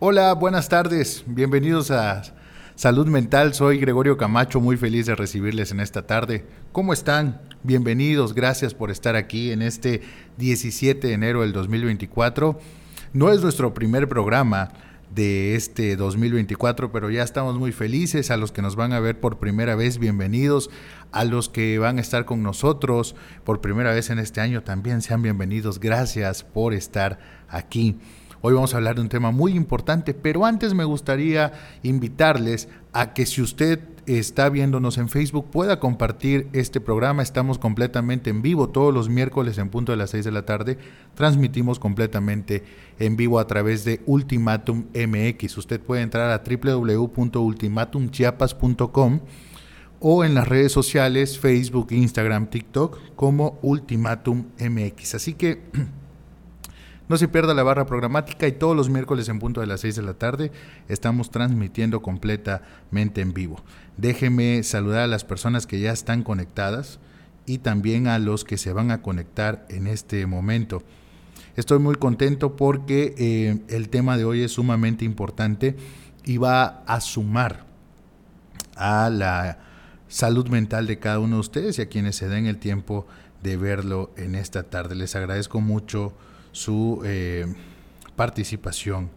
Hola, buenas tardes. Bienvenidos a Salud Mental. Soy Gregorio Camacho, muy feliz de recibirles en esta tarde. ¿Cómo están? Bienvenidos, gracias por estar aquí en este 17 de enero del 2024. No es nuestro primer programa de este 2024, pero ya estamos muy felices. A los que nos van a ver por primera vez, bienvenidos. A los que van a estar con nosotros por primera vez en este año, también sean bienvenidos. Gracias por estar aquí. Hoy vamos a hablar de un tema muy importante, pero antes me gustaría invitarles a que si usted está viéndonos en Facebook pueda compartir este programa. Estamos completamente en vivo todos los miércoles en punto de las 6 de la tarde. Transmitimos completamente en vivo a través de Ultimatum MX. Usted puede entrar a www.ultimatumchiapas.com o en las redes sociales Facebook, Instagram, TikTok como Ultimatum MX. Así que No se pierda la barra programática y todos los miércoles en punto de las 6 de la tarde estamos transmitiendo completamente en vivo. Déjeme saludar a las personas que ya están conectadas y también a los que se van a conectar en este momento. Estoy muy contento porque eh, el tema de hoy es sumamente importante y va a sumar a la salud mental de cada uno de ustedes y a quienes se den el tiempo de verlo en esta tarde. Les agradezco mucho su eh, participación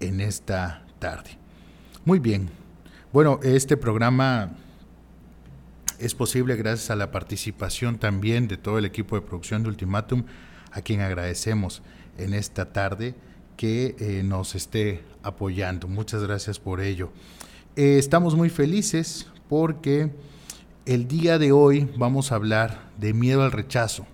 en esta tarde. Muy bien. Bueno, este programa es posible gracias a la participación también de todo el equipo de producción de Ultimatum, a quien agradecemos en esta tarde que eh, nos esté apoyando. Muchas gracias por ello. Eh, estamos muy felices porque el día de hoy vamos a hablar de miedo al rechazo.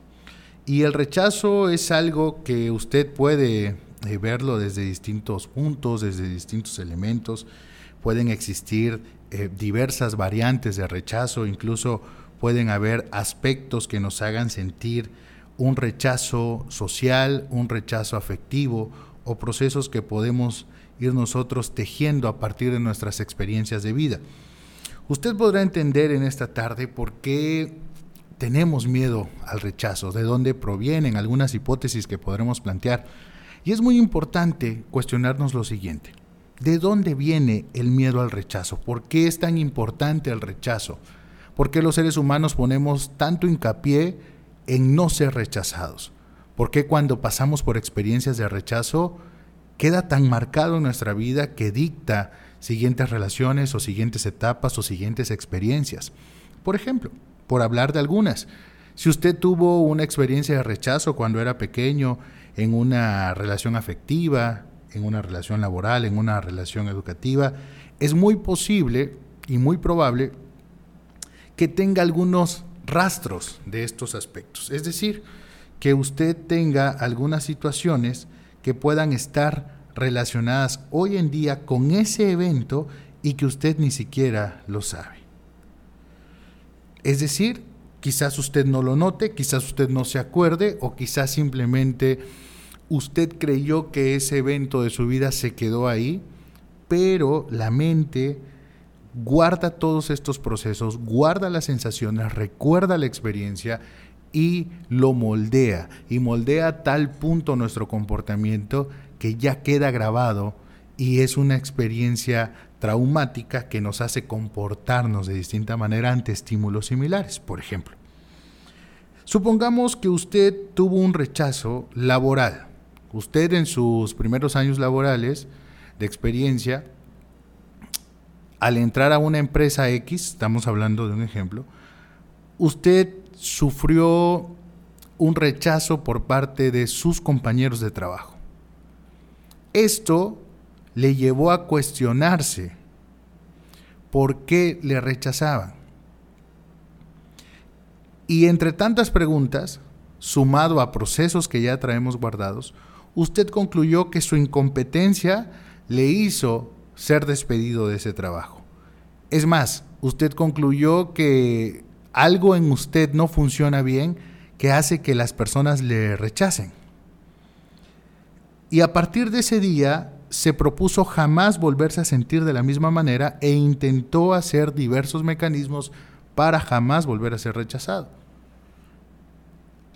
Y el rechazo es algo que usted puede eh, verlo desde distintos puntos, desde distintos elementos. Pueden existir eh, diversas variantes de rechazo, incluso pueden haber aspectos que nos hagan sentir un rechazo social, un rechazo afectivo o procesos que podemos ir nosotros tejiendo a partir de nuestras experiencias de vida. Usted podrá entender en esta tarde por qué tenemos miedo al rechazo, de dónde provienen algunas hipótesis que podremos plantear. Y es muy importante cuestionarnos lo siguiente. ¿De dónde viene el miedo al rechazo? ¿Por qué es tan importante el rechazo? ¿Por qué los seres humanos ponemos tanto hincapié en no ser rechazados? ¿Por qué cuando pasamos por experiencias de rechazo queda tan marcado en nuestra vida que dicta siguientes relaciones o siguientes etapas o siguientes experiencias? Por ejemplo, por hablar de algunas. Si usted tuvo una experiencia de rechazo cuando era pequeño en una relación afectiva, en una relación laboral, en una relación educativa, es muy posible y muy probable que tenga algunos rastros de estos aspectos. Es decir, que usted tenga algunas situaciones que puedan estar relacionadas hoy en día con ese evento y que usted ni siquiera lo sabe. Es decir, quizás usted no lo note, quizás usted no se acuerde o quizás simplemente usted creyó que ese evento de su vida se quedó ahí, pero la mente guarda todos estos procesos, guarda las sensaciones, recuerda la experiencia y lo moldea. Y moldea a tal punto nuestro comportamiento que ya queda grabado y es una experiencia traumática que nos hace comportarnos de distinta manera ante estímulos similares. Por ejemplo, supongamos que usted tuvo un rechazo laboral. Usted en sus primeros años laborales de experiencia, al entrar a una empresa X, estamos hablando de un ejemplo, usted sufrió un rechazo por parte de sus compañeros de trabajo. Esto le llevó a cuestionarse por qué le rechazaban. Y entre tantas preguntas, sumado a procesos que ya traemos guardados, usted concluyó que su incompetencia le hizo ser despedido de ese trabajo. Es más, usted concluyó que algo en usted no funciona bien que hace que las personas le rechacen. Y a partir de ese día, se propuso jamás volverse a sentir de la misma manera e intentó hacer diversos mecanismos para jamás volver a ser rechazado.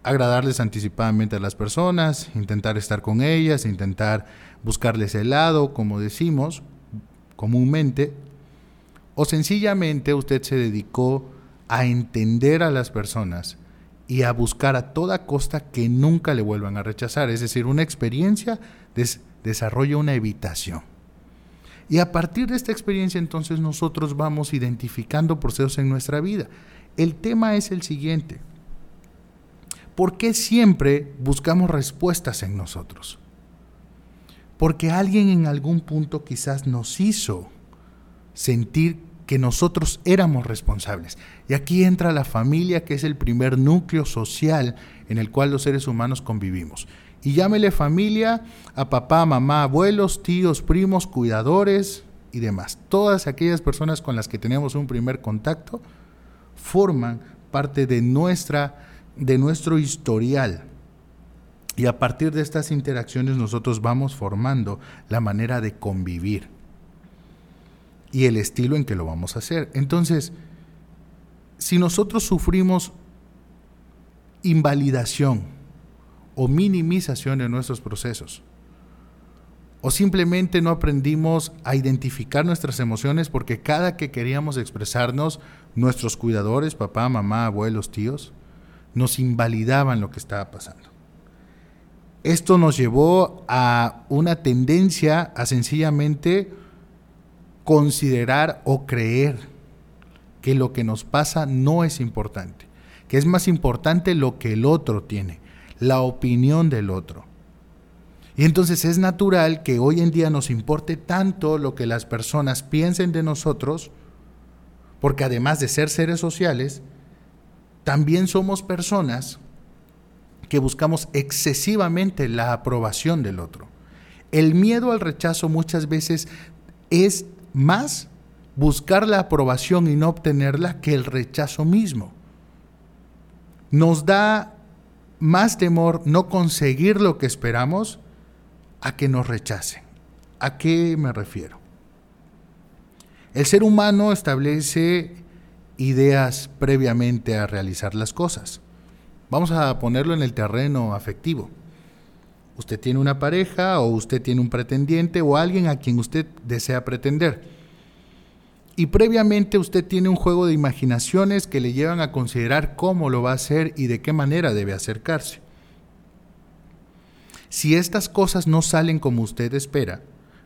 Agradarles anticipadamente a las personas, intentar estar con ellas, intentar buscarles helado, como decimos comúnmente, o sencillamente usted se dedicó a entender a las personas y a buscar a toda costa que nunca le vuelvan a rechazar. Es decir, una experiencia desarrolla una evitación. Y a partir de esta experiencia entonces nosotros vamos identificando procesos en nuestra vida. El tema es el siguiente. ¿Por qué siempre buscamos respuestas en nosotros? Porque alguien en algún punto quizás nos hizo sentir que nosotros éramos responsables. Y aquí entra la familia, que es el primer núcleo social en el cual los seres humanos convivimos. Y llámele familia a papá, mamá, abuelos, tíos, primos, cuidadores y demás. Todas aquellas personas con las que tenemos un primer contacto forman parte de, nuestra, de nuestro historial. Y a partir de estas interacciones nosotros vamos formando la manera de convivir y el estilo en que lo vamos a hacer. Entonces, si nosotros sufrimos invalidación o minimización de nuestros procesos, o simplemente no aprendimos a identificar nuestras emociones porque cada que queríamos expresarnos, nuestros cuidadores, papá, mamá, abuelos, tíos, nos invalidaban lo que estaba pasando. Esto nos llevó a una tendencia a sencillamente considerar o creer que lo que nos pasa no es importante, que es más importante lo que el otro tiene, la opinión del otro. Y entonces es natural que hoy en día nos importe tanto lo que las personas piensen de nosotros, porque además de ser seres sociales, también somos personas que buscamos excesivamente la aprobación del otro. El miedo al rechazo muchas veces es más buscar la aprobación y no obtenerla que el rechazo mismo. Nos da más temor no conseguir lo que esperamos a que nos rechacen. ¿A qué me refiero? El ser humano establece ideas previamente a realizar las cosas. Vamos a ponerlo en el terreno afectivo. Usted tiene una pareja o usted tiene un pretendiente o alguien a quien usted desea pretender. Y previamente usted tiene un juego de imaginaciones que le llevan a considerar cómo lo va a hacer y de qué manera debe acercarse. Si estas cosas no salen como usted espera,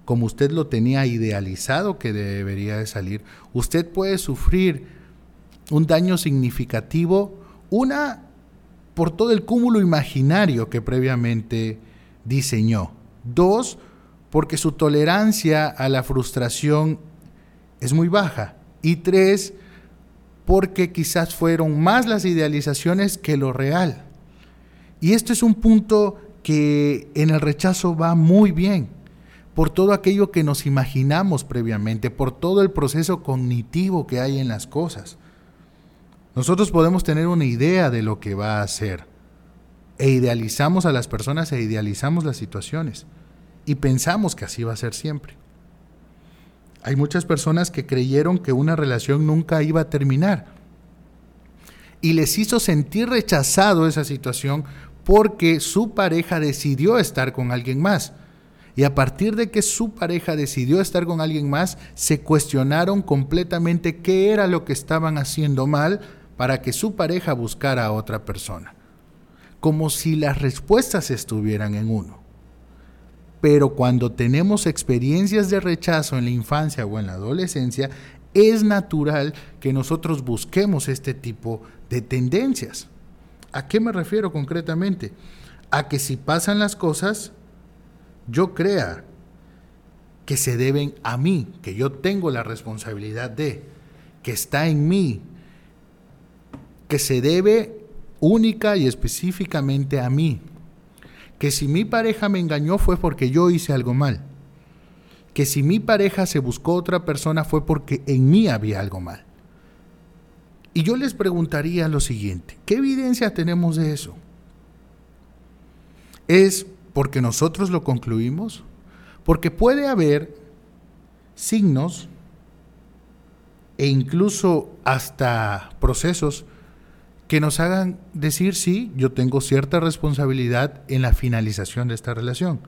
como usted lo tenía idealizado que debería de salir, usted puede sufrir un daño significativo, una por todo el cúmulo imaginario que previamente diseñó. Dos, porque su tolerancia a la frustración es muy baja. Y tres, porque quizás fueron más las idealizaciones que lo real. Y esto es un punto que en el rechazo va muy bien, por todo aquello que nos imaginamos previamente, por todo el proceso cognitivo que hay en las cosas. Nosotros podemos tener una idea de lo que va a hacer e idealizamos a las personas e idealizamos las situaciones y pensamos que así va a ser siempre. Hay muchas personas que creyeron que una relación nunca iba a terminar y les hizo sentir rechazado esa situación porque su pareja decidió estar con alguien más. Y a partir de que su pareja decidió estar con alguien más, se cuestionaron completamente qué era lo que estaban haciendo mal para que su pareja buscara a otra persona como si las respuestas estuvieran en uno. Pero cuando tenemos experiencias de rechazo en la infancia o en la adolescencia, es natural que nosotros busquemos este tipo de tendencias. ¿A qué me refiero concretamente? A que si pasan las cosas, yo crea que se deben a mí, que yo tengo la responsabilidad de, que está en mí, que se debe única y específicamente a mí. Que si mi pareja me engañó fue porque yo hice algo mal. Que si mi pareja se buscó otra persona fue porque en mí había algo mal. Y yo les preguntaría lo siguiente, ¿qué evidencia tenemos de eso? ¿Es porque nosotros lo concluimos? Porque puede haber signos e incluso hasta procesos que nos hagan decir, sí, yo tengo cierta responsabilidad en la finalización de esta relación.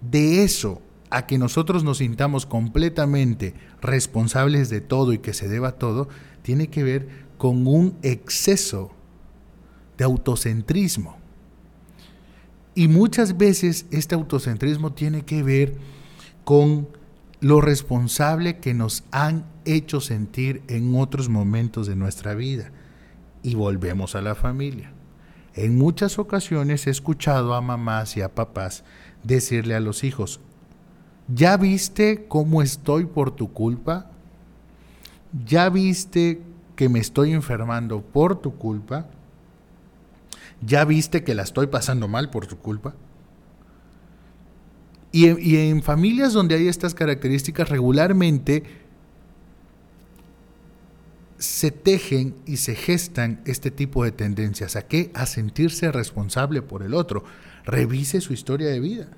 De eso a que nosotros nos sintamos completamente responsables de todo y que se deba todo, tiene que ver con un exceso de autocentrismo. Y muchas veces este autocentrismo tiene que ver con lo responsable que nos han hecho sentir en otros momentos de nuestra vida. Y volvemos a la familia. En muchas ocasiones he escuchado a mamás y a papás decirle a los hijos, ¿ya viste cómo estoy por tu culpa? ¿Ya viste que me estoy enfermando por tu culpa? ¿Ya viste que la estoy pasando mal por tu culpa? Y en, familias donde hay estas características regularmente se tejen y se gestan este tipo de tendencias. ¿A qué? A sentirse responsable por el otro. Revise su historia de vida.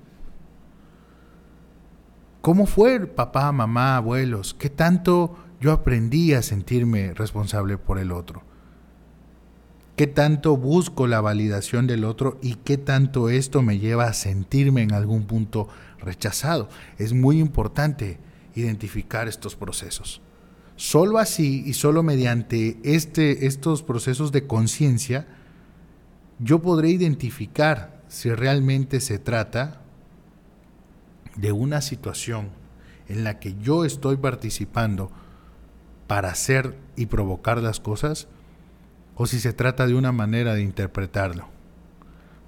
¿Cómo fue papá, mamá, abuelos? ¿Qué tanto yo aprendí a sentirme responsable por el otro? ¿Qué tanto busco la validación del otro y qué tanto esto me lleva a sentirme en algún punto rechazado? Es muy importante identificar estos procesos. Solo así y solo mediante este, estos procesos de conciencia, yo podré identificar si realmente se trata de una situación en la que yo estoy participando para hacer y provocar las cosas, o si se trata de una manera de interpretarlo.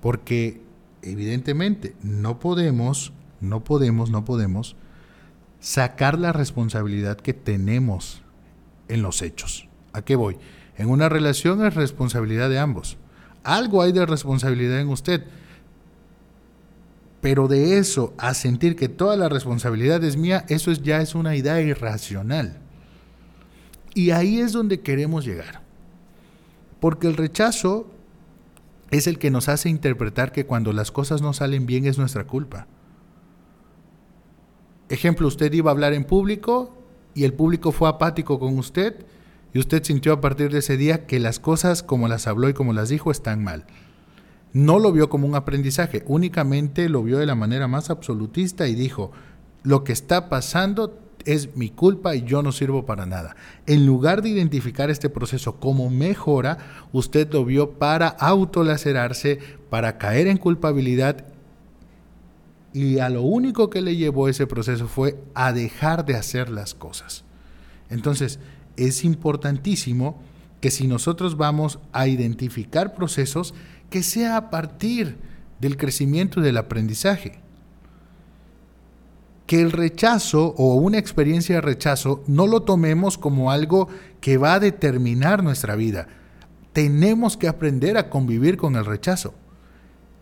Porque evidentemente no podemos, no podemos, no podemos sacar la responsabilidad que tenemos en los hechos. ¿A qué voy? En una relación es responsabilidad de ambos. Algo hay de responsabilidad en usted. Pero de eso a sentir que toda la responsabilidad es mía, eso ya es una idea irracional. Y ahí es donde queremos llegar. Porque el rechazo es el que nos hace interpretar que cuando las cosas no salen bien es nuestra culpa. Ejemplo, usted iba a hablar en público y el público fue apático con usted y usted sintió a partir de ese día que las cosas como las habló y como las dijo están mal. No lo vio como un aprendizaje, únicamente lo vio de la manera más absolutista y dijo, lo que está pasando es mi culpa y yo no sirvo para nada. En lugar de identificar este proceso como mejora, usted lo vio para autolacerarse, para caer en culpabilidad y a lo único que le llevó ese proceso fue a dejar de hacer las cosas. Entonces, es importantísimo que si nosotros vamos a identificar procesos, que sea a partir del crecimiento y del aprendizaje que el rechazo o una experiencia de rechazo no lo tomemos como algo que va a determinar nuestra vida. Tenemos que aprender a convivir con el rechazo.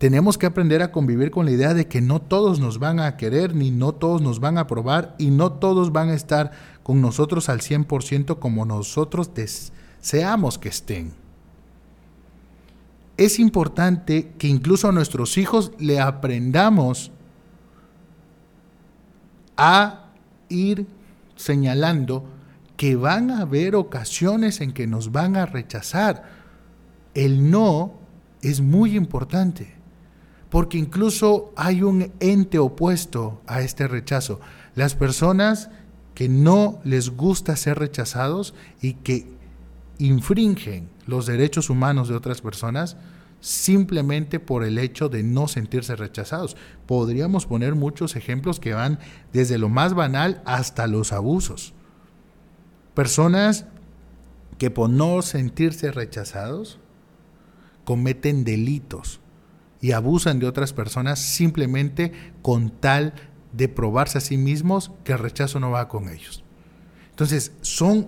Tenemos que aprender a convivir con la idea de que no todos nos van a querer, ni no todos nos van a aprobar, y no todos van a estar con nosotros al 100% como nosotros deseamos que estén. Es importante que incluso a nuestros hijos le aprendamos a ir señalando que van a haber ocasiones en que nos van a rechazar. El no es muy importante, porque incluso hay un ente opuesto a este rechazo. Las personas que no les gusta ser rechazados y que infringen los derechos humanos de otras personas, simplemente por el hecho de no sentirse rechazados. Podríamos poner muchos ejemplos que van desde lo más banal hasta los abusos. Personas que por no sentirse rechazados cometen delitos y abusan de otras personas simplemente con tal de probarse a sí mismos que el rechazo no va con ellos. Entonces, son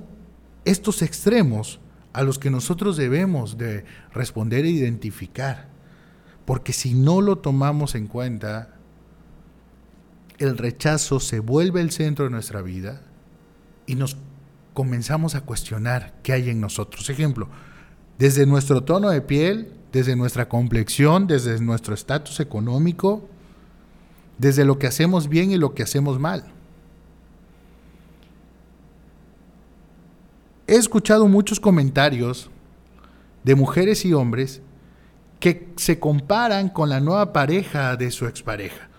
estos extremos a los que nosotros debemos de responder e identificar. Porque si no lo tomamos en cuenta, el rechazo se vuelve el centro de nuestra vida y nos comenzamos a cuestionar qué hay en nosotros. Ejemplo, desde nuestro tono de piel, desde nuestra complexión, desde nuestro estatus económico, desde lo que hacemos bien y lo que hacemos mal. he escuchado muchos comentarios de mujeres y hombres que se comparan con la nueva pareja de su expareja.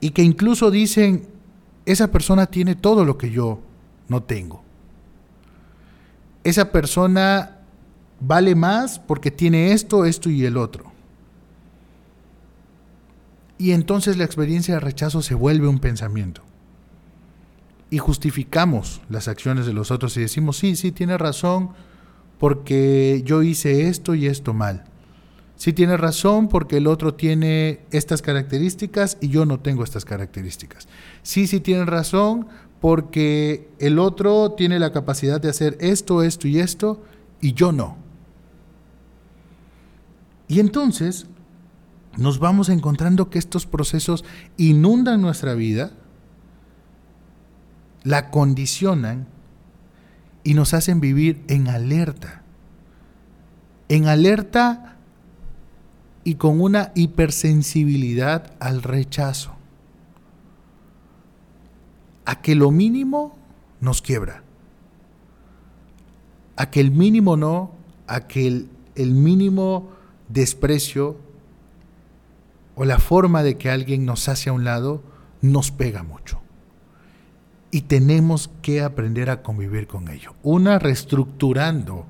y que incluso dicen, esa persona tiene todo lo que yo no tengo. Esa persona vale más porque tiene esto, esto y el otro. Y entonces la experiencia de rechazo se vuelve un pensamiento. Y justificamos las acciones de los otros y decimos, sí, sí, tiene razón porque yo hice esto y esto mal. Sí tiene razón porque el otro tiene estas características y yo no tengo estas características. Sí, sí tiene razón porque el otro tiene la capacidad de hacer esto, esto y esto y yo no. Y entonces nos vamos encontrando que estos procesos inundan nuestra vida, la condicionan y nos hacen vivir en alerta. En alerta y con una hipersensibilidad al rechazo. A que lo mínimo nos quiebra. A que el mínimo no, a que el, el mínimo desprecio o la forma de que alguien nos hace a un lado nos pega mucho. Y tenemos que aprender a convivir con ello. Una, reestructurando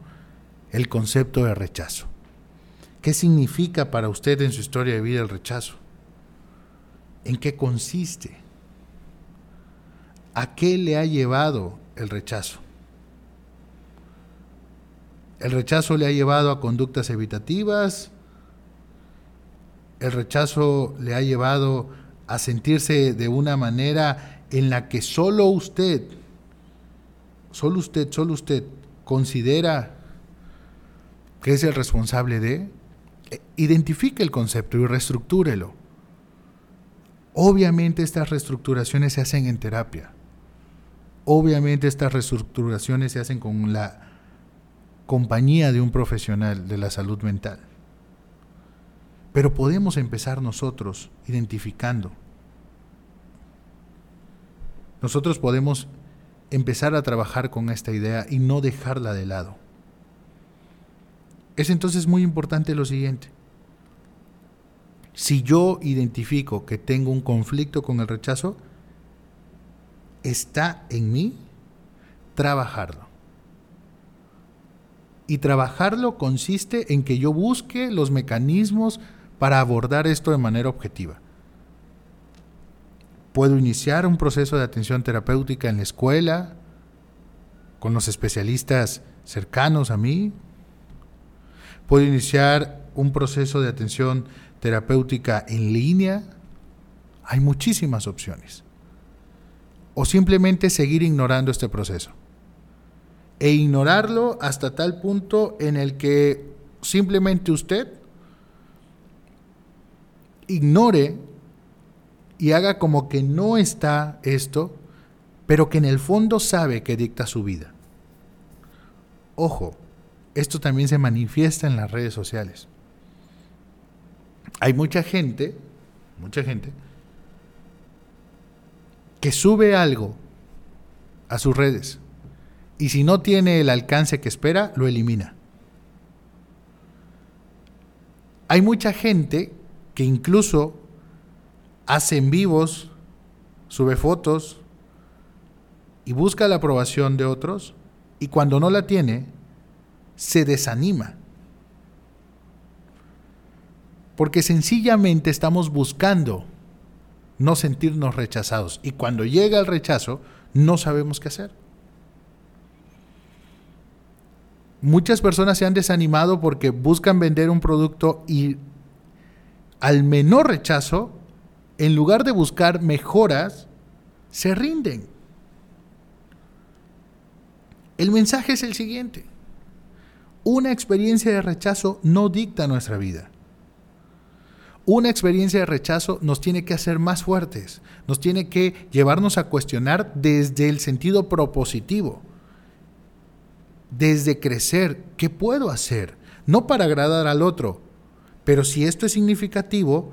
el concepto de rechazo. ¿Qué significa para usted en su historia de vida el rechazo? ¿En qué consiste? ¿A qué le ha llevado el rechazo? El rechazo le ha llevado a conductas evitativas, el rechazo le ha llevado a sentirse de una manera en la que solo usted, solo usted, solo usted considera que es el responsable de, eh, identifique el concepto y reestructúrelo. Obviamente estas reestructuraciones se hacen en terapia. Obviamente estas reestructuraciones se hacen con la compañía de un profesional de la salud mental. Pero podemos empezar nosotros identificando. Nosotros podemos empezar a trabajar con esta idea y no dejarla de lado. Es entonces muy importante lo siguiente. Si yo identifico que tengo un conflicto con el rechazo, está en mí trabajarlo. Y trabajarlo consiste en que yo busque los mecanismos para abordar esto de manera objetiva. Puedo iniciar un proceso de atención terapéutica en la escuela, con los especialistas cercanos a mí. Puedo iniciar un proceso de atención terapéutica en línea. Hay muchísimas opciones. O simplemente seguir ignorando este proceso. E ignorarlo hasta tal punto en el que simplemente usted ignore y haga como que no está esto, pero que en el fondo sabe que dicta su vida. Ojo, esto también se manifiesta en las redes sociales. Hay mucha gente, mucha gente, que sube algo a sus redes y si no tiene el alcance que espera, lo elimina. Hay mucha gente que incluso hace en vivos, sube fotos y busca la aprobación de otros y cuando no la tiene, se desanima. Porque sencillamente estamos buscando no sentirnos rechazados y cuando llega el rechazo no sabemos qué hacer. Muchas personas se han desanimado porque buscan vender un producto y al menor rechazo, en lugar de buscar mejoras, se rinden. El mensaje es el siguiente. Una experiencia de rechazo no dicta nuestra vida. Una experiencia de rechazo nos tiene que hacer más fuertes, nos tiene que llevarnos a cuestionar desde el sentido propositivo, desde crecer, ¿qué puedo hacer? No para agradar al otro, pero si esto es significativo,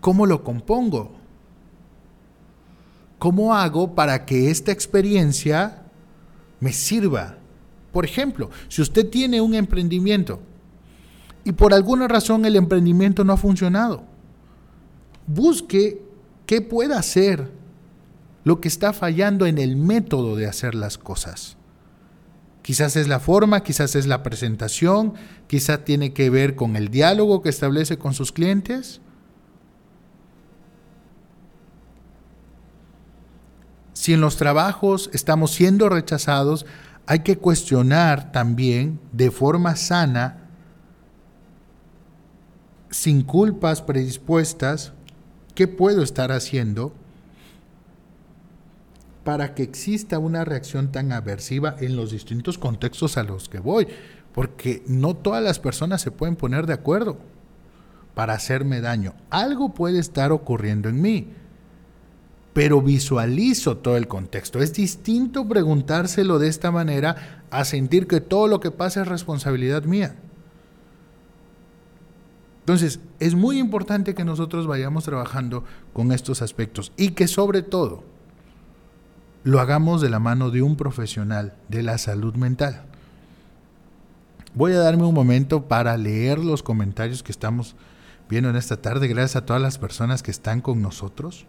¿cómo lo compongo? ¿Cómo hago para que esta experiencia me sirva? Por ejemplo, si usted tiene un emprendimiento y por alguna razón el emprendimiento no ha funcionado, busque ¿Qué puede hacer lo que está fallando en el método de hacer las cosas? Quizás es la forma, quizás es la presentación, quizás tiene que ver con el diálogo que establece con sus clientes. Si en los trabajos estamos siendo rechazados, hay que cuestionar también de forma sana, sin culpas predispuestas, qué puedo estar haciendo para que exista una reacción tan aversiva en los distintos contextos a los que voy, porque no todas las personas se pueden poner de acuerdo para hacerme daño. Algo puede estar ocurriendo en mí, pero visualizo todo el contexto. Es distinto preguntárselo de esta manera a sentir que todo lo que pasa es responsabilidad mía. Entonces, es muy importante que nosotros vayamos trabajando con estos aspectos y que sobre todo lo hagamos de la mano de un profesional de la salud mental. Voy a darme un momento para leer los comentarios que estamos viendo en esta tarde. Gracias a todas las personas que están con nosotros.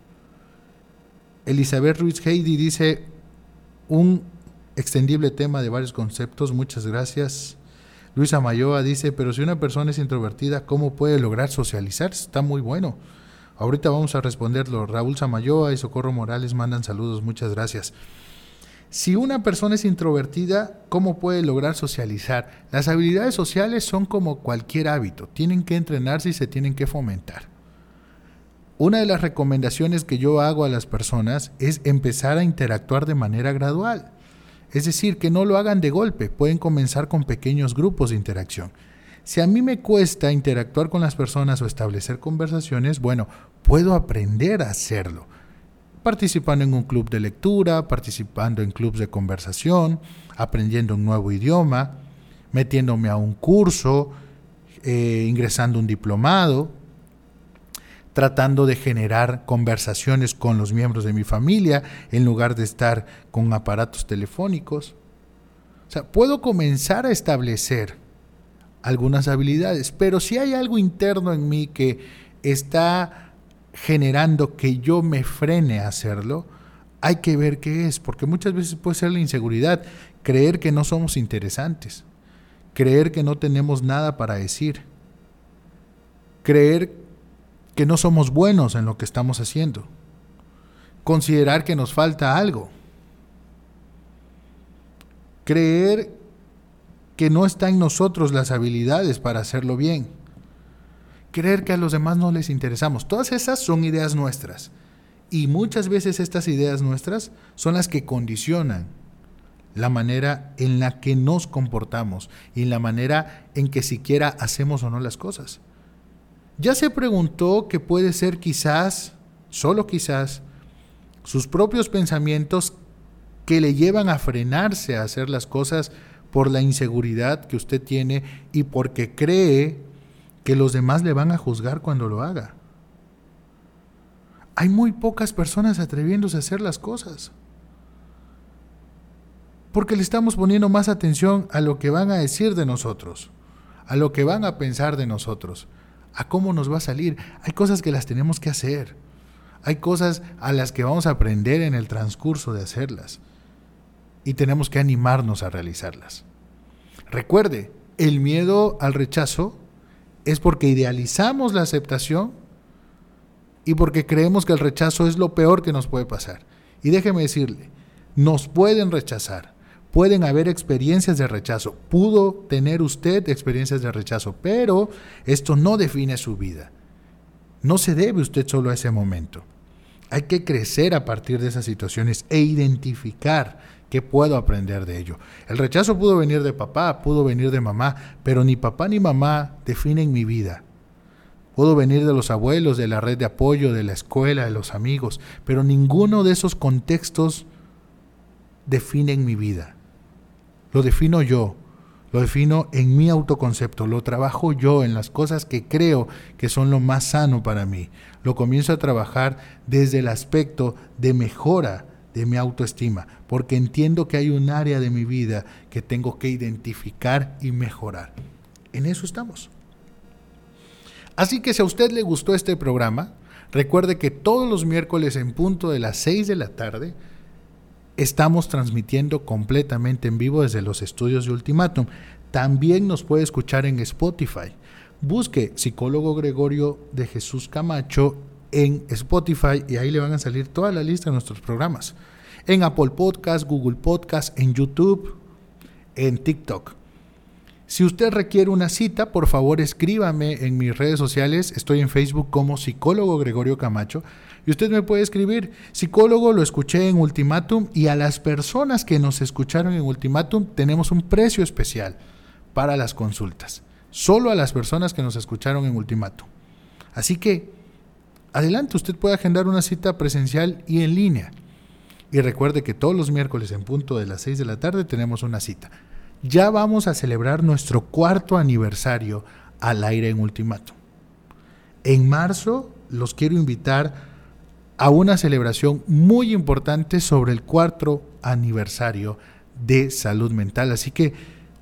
Elizabeth Ruiz Heidi dice un extendible tema de varios conceptos. Muchas gracias. Luisa Mayoa dice, pero si una persona es introvertida, ¿cómo puede lograr socializar? Está muy bueno. Ahorita vamos a responderlo. Raúl Samayoa y Socorro Morales mandan saludos, muchas gracias. Si una persona es introvertida, ¿cómo puede lograr socializar? Las habilidades sociales son como cualquier hábito, tienen que entrenarse y se tienen que fomentar. Una de las recomendaciones que yo hago a las personas es empezar a interactuar de manera gradual. Es decir, que no lo hagan de golpe, pueden comenzar con pequeños grupos de interacción. Si a mí me cuesta interactuar con las personas o establecer conversaciones, bueno, puedo aprender a hacerlo. Participando en un club de lectura, participando en clubes de conversación, aprendiendo un nuevo idioma, metiéndome a un curso, eh, ingresando un diplomado, tratando de generar conversaciones con los miembros de mi familia en lugar de estar con aparatos telefónicos. O sea, puedo comenzar a establecer algunas habilidades, pero si hay algo interno en mí que está generando que yo me frene a hacerlo, hay que ver qué es, porque muchas veces puede ser la inseguridad, creer que no somos interesantes, creer que no tenemos nada para decir, creer que no somos buenos en lo que estamos haciendo, considerar que nos falta algo, creer que no está en nosotros las habilidades para hacerlo bien. Creer que a los demás no les interesamos. Todas esas son ideas nuestras. Y muchas veces estas ideas nuestras son las que condicionan la manera en la que nos comportamos y la manera en que siquiera hacemos o no las cosas. Ya se preguntó que puede ser quizás, solo quizás, sus propios pensamientos que le llevan a frenarse a hacer las cosas por la inseguridad que usted tiene y porque cree que los demás le van a juzgar cuando lo haga. Hay muy pocas personas atreviéndose a hacer las cosas. Porque le estamos poniendo más atención a lo que van a decir de nosotros, a lo que van a pensar de nosotros, a cómo nos va a salir. Hay cosas que las tenemos que hacer. Hay cosas a las que vamos a aprender en el transcurso de hacerlas y tenemos que animarnos a realizarlas. Recuerde, el miedo al rechazo es porque idealizamos la aceptación y porque creemos que el rechazo es lo peor que nos puede pasar. Y déjeme decirle, nos pueden rechazar, pueden haber experiencias de rechazo, pudo tener usted experiencias de rechazo, pero esto no define su vida. No se debe usted solo a ese momento. Hay que crecer a partir de esas situaciones e identificar ¿Qué puedo aprender de ello? El rechazo pudo venir de papá, pudo venir de mamá, pero ni papá ni mamá definen mi vida. Pudo venir de los abuelos, de la red de apoyo, de la escuela, de los amigos, pero ninguno de esos contextos definen mi vida. Lo defino yo, lo defino en mi autoconcepto, lo trabajo yo en las cosas que creo que son lo más sano para mí. Lo comienzo a trabajar desde el aspecto de mejora de mi autoestima, porque entiendo que hay un área de mi vida que tengo que identificar y mejorar. En eso estamos. Así que si a usted le gustó este programa, Recuerde que todos los miércoles en punto de las 6 de la tarde estamos transmitiendo completamente en vivo desde los estudios de Ultimatum. También nos puede escuchar en Spotify. Busque psicólogo Gregorio de Jesús Camacho en Spotify y ahí le van a salir toda la lista de nuestros programas. En Apple Podcast, Google Podcast, en YouTube, en TikTok. Si usted requiere una cita, por favor escríbame en mis redes sociales. Estoy en Facebook como psicólogo Gregorio Camacho. Y usted me puede escribir, psicólogo, lo escuché en Ultimatum y a las personas que nos escucharon en Ultimatum tenemos un precio especial para las consultas. Solo a las personas que nos escucharon en Ultimatum. Así que, adelante, usted puede agendar una cita presencial y en línea. Y recuerde que todos los miércoles en punto de las 6 de la tarde tenemos una cita ya vamos a celebrar nuestro cuarto aniversario al aire en Ultimatum. En marzo los quiero invitar a una celebración muy importante sobre el cuarto aniversario de salud mental. Así que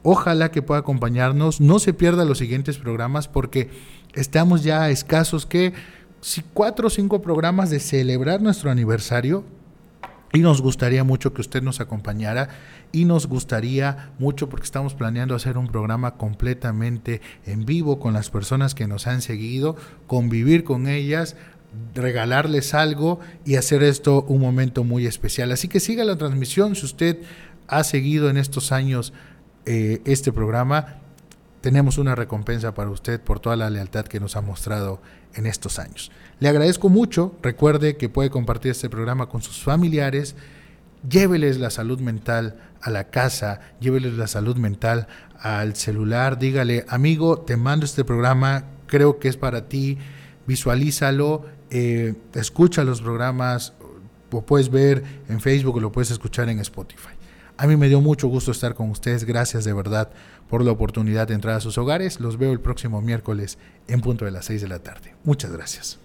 ojalá que pueda acompañarnos. No se pierda los siguientes programas porque estamos ya a escasos que cuatro o cinco programas de celebrar nuestro aniversario y nos gustaría mucho que usted nos acompañara y nos gustaría mucho porque estamos planeando hacer un programa completamente en vivo con las personas que nos han seguido, convivir con ellas, regalarles algo y hacer esto un momento muy especial. Así que siga la transmisión si usted ha seguido en estos años eh, este programa. Tenemos una recompensa para usted por toda la lealtad que nos ha mostrado en estos años. Le agradezco mucho, recuerde que puede compartir este programa con sus familiares, lléveles la salud mental a la casa, lléveles la salud mental al celular, dígale, amigo, te mando este programa, creo que es para ti, visualízalo, eh, escucha los programas, lo puedes ver en Facebook o lo puedes escuchar en Spotify. A mí me dio mucho gusto estar con ustedes, gracias de verdad por la oportunidad de entrar a sus hogares. Los veo el próximo miércoles en punto de las 6 de la tarde. Muchas gracias.